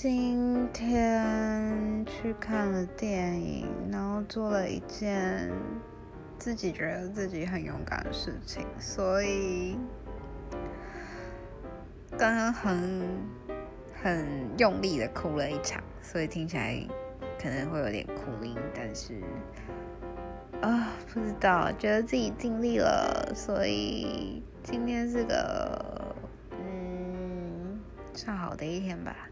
今天去看了电影然后做了一件自己觉得自己很勇敢的事情所以刚刚很很用力的哭了一场所以听起来可能会有点哭音但是啊不知道觉得自己尽力了所以今天是个嗯算好的一天吧。